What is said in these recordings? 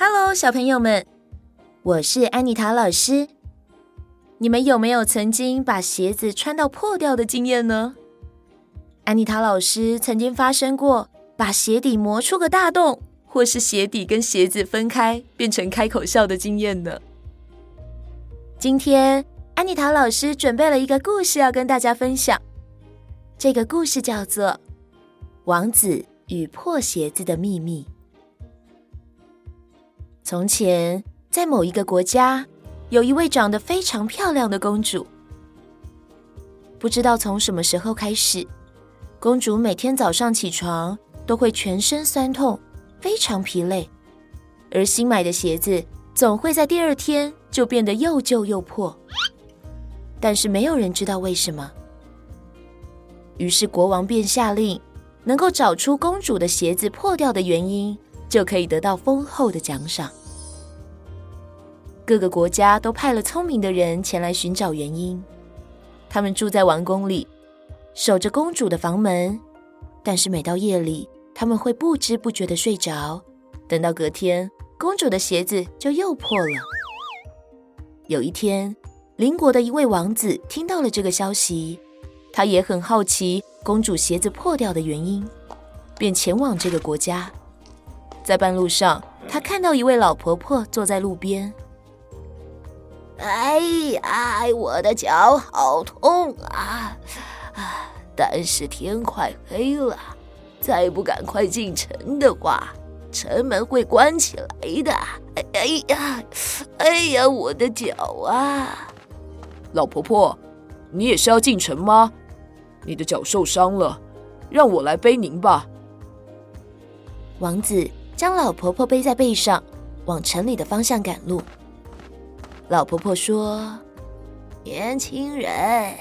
Hello，小朋友们，我是安妮塔老师。你们有没有曾经把鞋子穿到破掉的经验呢？安妮塔老师曾经发生过把鞋底磨出个大洞，或是鞋底跟鞋子分开变成开口笑的经验呢。今天安妮塔老师准备了一个故事要跟大家分享，这个故事叫做《王子与破鞋子的秘密》。从前，在某一个国家，有一位长得非常漂亮的公主。不知道从什么时候开始，公主每天早上起床都会全身酸痛，非常疲累，而新买的鞋子总会在第二天就变得又旧又破。但是没有人知道为什么。于是国王便下令，能够找出公主的鞋子破掉的原因，就可以得到丰厚的奖赏。各个国家都派了聪明的人前来寻找原因。他们住在王宫里，守着公主的房门。但是每到夜里，他们会不知不觉的睡着。等到隔天，公主的鞋子就又破了。有一天，邻国的一位王子听到了这个消息，他也很好奇公主鞋子破掉的原因，便前往这个国家。在半路上，他看到一位老婆婆坐在路边。哎呀，我的脚好痛啊！啊，但是天快黑了，再不赶快进城的话，城门会关起来的。哎，哎呀，哎呀，我的脚啊！老婆婆，你也是要进城吗？你的脚受伤了，让我来背您吧。王子将老婆婆背在背上，往城里的方向赶路。老婆婆说：“年轻人，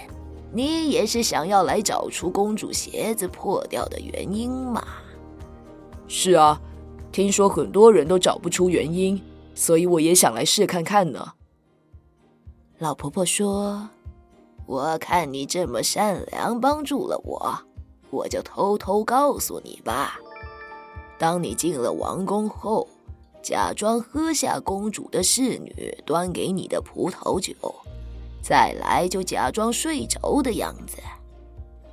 你也是想要来找出公主鞋子破掉的原因吗？”“是啊，听说很多人都找不出原因，所以我也想来试看看呢。”老婆婆说：“我看你这么善良，帮助了我，我就偷偷告诉你吧。当你进了王宫后。”假装喝下公主的侍女端给你的葡萄酒，再来就假装睡着的样子。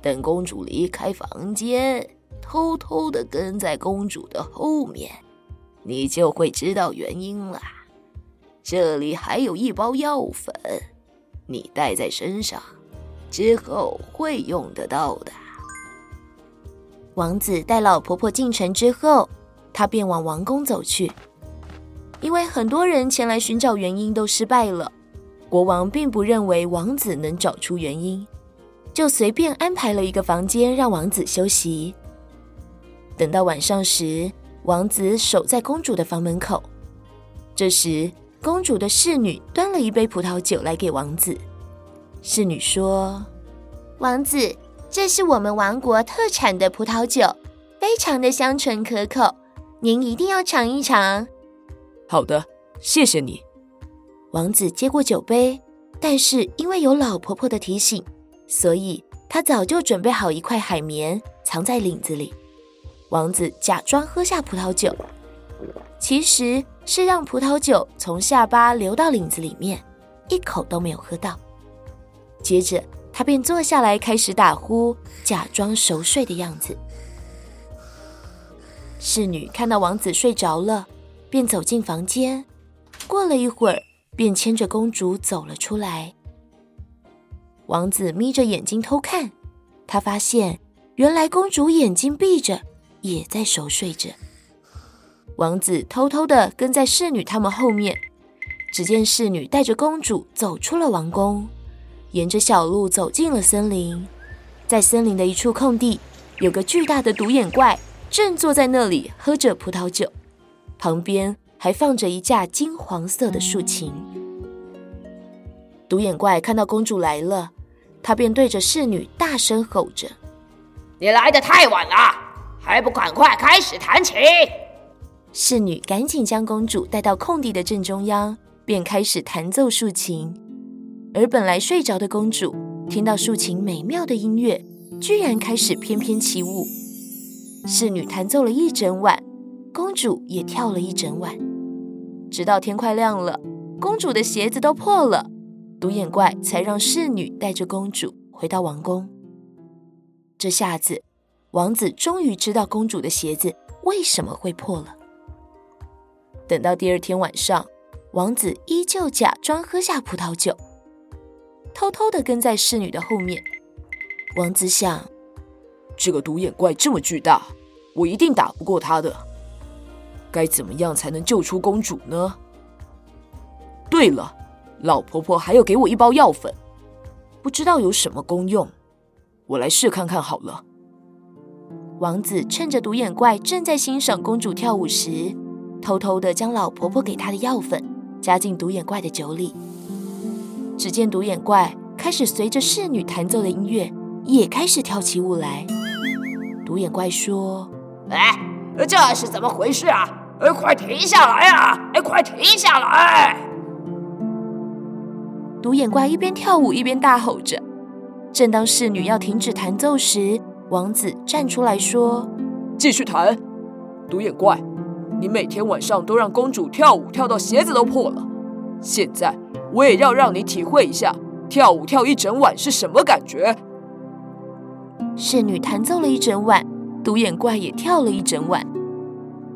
等公主离开房间，偷偷的跟在公主的后面，你就会知道原因了。这里还有一包药粉，你带在身上，之后会用得到的。王子带老婆婆进城之后，他便往王宫走去。因为很多人前来寻找原因都失败了，国王并不认为王子能找出原因，就随便安排了一个房间让王子休息。等到晚上时，王子守在公主的房门口。这时，公主的侍女端了一杯葡萄酒来给王子。侍女说：“王子，这是我们王国特产的葡萄酒，非常的香醇可口，您一定要尝一尝。”好的，谢谢你。王子接过酒杯，但是因为有老婆婆的提醒，所以他早就准备好一块海绵，藏在领子里。王子假装喝下葡萄酒，其实是让葡萄酒从下巴流到领子里面，一口都没有喝到。接着，他便坐下来开始打呼，假装熟睡的样子。侍女看到王子睡着了。便走进房间，过了一会儿，便牵着公主走了出来。王子眯着眼睛偷看，他发现原来公主眼睛闭着，也在熟睡着。王子偷偷地跟在侍女他们后面，只见侍女带着公主走出了王宫，沿着小路走进了森林。在森林的一处空地，有个巨大的独眼怪，正坐在那里喝着葡萄酒。旁边还放着一架金黄色的竖琴。独眼怪看到公主来了，他便对着侍女大声吼着：“你来的太晚了，还不赶快开始弹琴！”侍女赶紧将公主带到空地的正中央，便开始弹奏竖琴。而本来睡着的公主听到竖琴美妙的音乐，居然开始翩翩起舞。侍女弹奏了一整晚。公主也跳了一整晚，直到天快亮了，公主的鞋子都破了，独眼怪才让侍女带着公主回到王宫。这下子，王子终于知道公主的鞋子为什么会破了。等到第二天晚上，王子依旧假装喝下葡萄酒，偷偷的跟在侍女的后面。王子想，这个独眼怪这么巨大，我一定打不过他的。该怎么样才能救出公主呢？对了，老婆婆还有给我一包药粉，不知道有什么功用，我来试看看好了。王子趁着独眼怪正在欣赏公主跳舞时，偷偷的将老婆婆给他的药粉加进独眼怪的酒里。只见独眼怪开始随着侍女弹奏的音乐，也开始跳起舞来。独眼怪说：“哎，这是怎么回事啊？哎，快停下来啊！哎，快停下来！”独眼怪一边跳舞一边大吼着。正当侍女要停止弹奏时，王子站出来说：“继续弹，独眼怪，你每天晚上都让公主跳舞跳到鞋子都破了，现在我也要让你体会一下跳舞跳一整晚是什么感觉。”侍女弹奏了一整晚，独眼怪也跳了一整晚。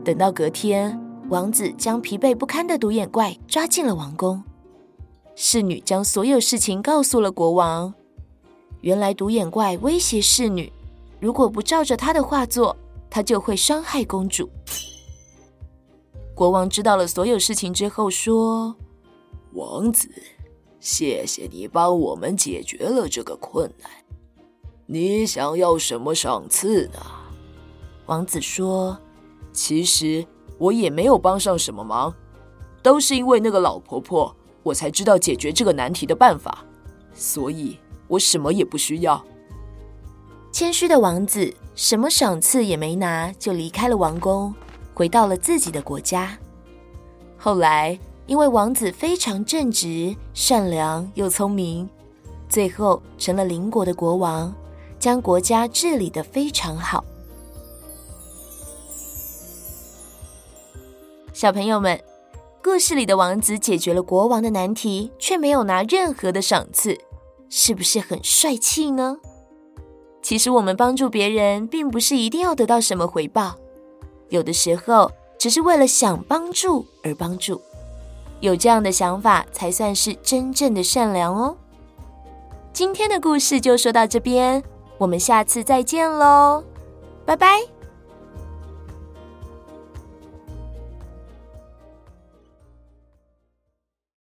等到隔天，王子将疲惫不堪的独眼怪抓进了王宫。侍女将所有事情告诉了国王。原来独眼怪威胁侍女。如果不照着他的话做，他就会伤害公主。国王知道了所有事情之后说：“王子，谢谢你帮我们解决了这个困难。你想要什么赏赐呢？”王子说：“其实我也没有帮上什么忙，都是因为那个老婆婆，我才知道解决这个难题的办法，所以我什么也不需要。”谦虚的王子什么赏赐也没拿，就离开了王宫，回到了自己的国家。后来，因为王子非常正直、善良又聪明，最后成了邻国的国王，将国家治理得非常好。小朋友们，故事里的王子解决了国王的难题，却没有拿任何的赏赐，是不是很帅气呢？其实我们帮助别人，并不是一定要得到什么回报，有的时候只是为了想帮助而帮助，有这样的想法才算是真正的善良哦。今天的故事就说到这边，我们下次再见喽，拜拜。